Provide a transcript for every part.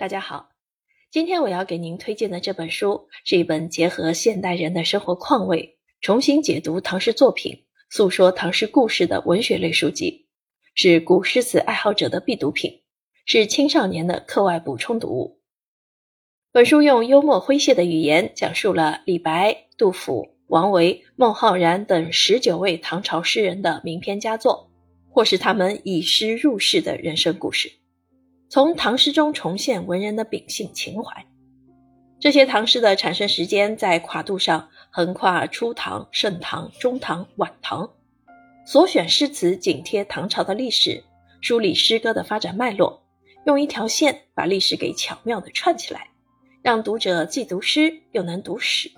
大家好，今天我要给您推荐的这本书是一本结合现代人的生活况味，重新解读唐诗作品、诉说唐诗故事的文学类书籍，是古诗词爱好者的必读品，是青少年的课外补充读物。本书用幽默诙谐的语言讲述了李白、杜甫、王维、孟浩然等十九位唐朝诗人的名篇佳作，或是他们以诗入世的人生故事。从唐诗中重现文人的秉性情怀，这些唐诗的产生时间在跨度上横跨初唐、盛唐、中唐、晚唐。所选诗词紧贴唐朝的历史，梳理诗歌的发展脉络，用一条线把历史给巧妙地串起来，让读者既读诗又能读史。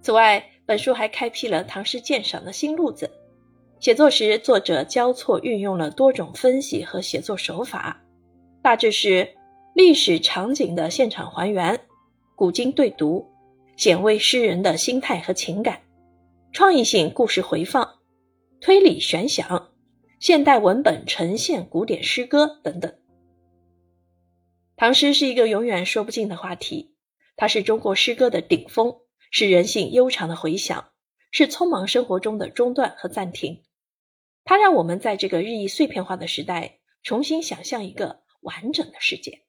此外，本书还开辟了唐诗鉴赏的新路子。写作时，作者交错运用了多种分析和写作手法。大致是历史场景的现场还原、古今对读、显微诗人的心态和情感、创意性故事回放、推理悬想、现代文本呈现古典诗歌等等。唐诗是一个永远说不尽的话题，它是中国诗歌的顶峰，是人性悠长的回响，是匆忙生活中的中断和暂停。它让我们在这个日益碎片化的时代，重新想象一个。完整的世界。